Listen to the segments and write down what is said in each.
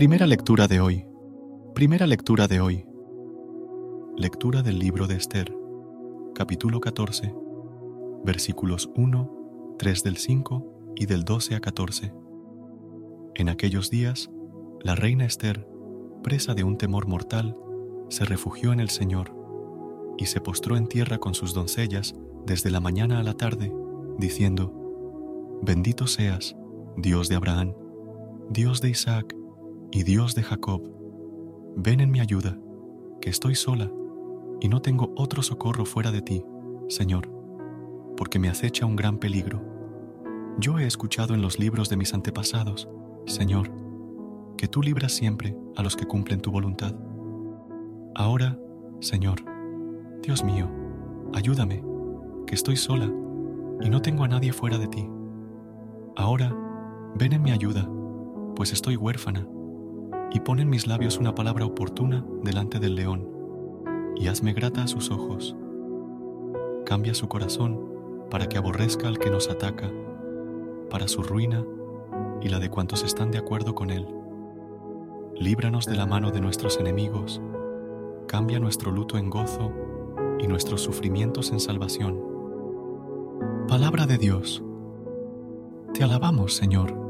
Primera lectura de hoy. Primera lectura de hoy. Lectura del libro de Esther, capítulo 14, versículos 1, 3 del 5 y del 12 a 14. En aquellos días, la reina Esther, presa de un temor mortal, se refugió en el Señor y se postró en tierra con sus doncellas desde la mañana a la tarde, diciendo, Bendito seas, Dios de Abraham, Dios de Isaac y Dios de Jacob, ven en mi ayuda, que estoy sola y no tengo otro socorro fuera de ti, Señor, porque me acecha un gran peligro. Yo he escuchado en los libros de mis antepasados, Señor, que tú libras siempre a los que cumplen tu voluntad. Ahora, Señor, Dios mío, ayúdame, que estoy sola y no tengo a nadie fuera de ti. Ahora, ven en mi ayuda, pues estoy huérfana, y pon en mis labios una palabra oportuna delante del león, y hazme grata a sus ojos. Cambia su corazón para que aborrezca al que nos ataca, para su ruina y la de cuantos están de acuerdo con él. Líbranos de la mano de nuestros enemigos, cambia nuestro luto en gozo y nuestros sufrimientos en salvación. Palabra de Dios. Te alabamos, Señor.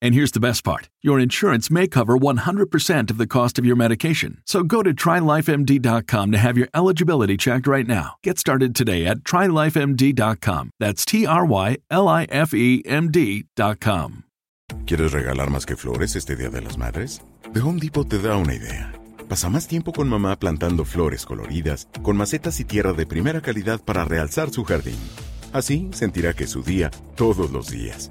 And here's the best part your insurance may cover 100% of the cost of your medication. So go to trylifemd.com to have your eligibility checked right now. Get started today at trylifemd.com. That's T R Y L I F E M D.com. ¿Quieres regalar más que flores este Día de las Madres? The Home Depot te da una idea. Pasa más tiempo con mamá plantando flores coloridas, con macetas y tierra de primera calidad para realzar su jardín. Así sentirá que es su día todos los días.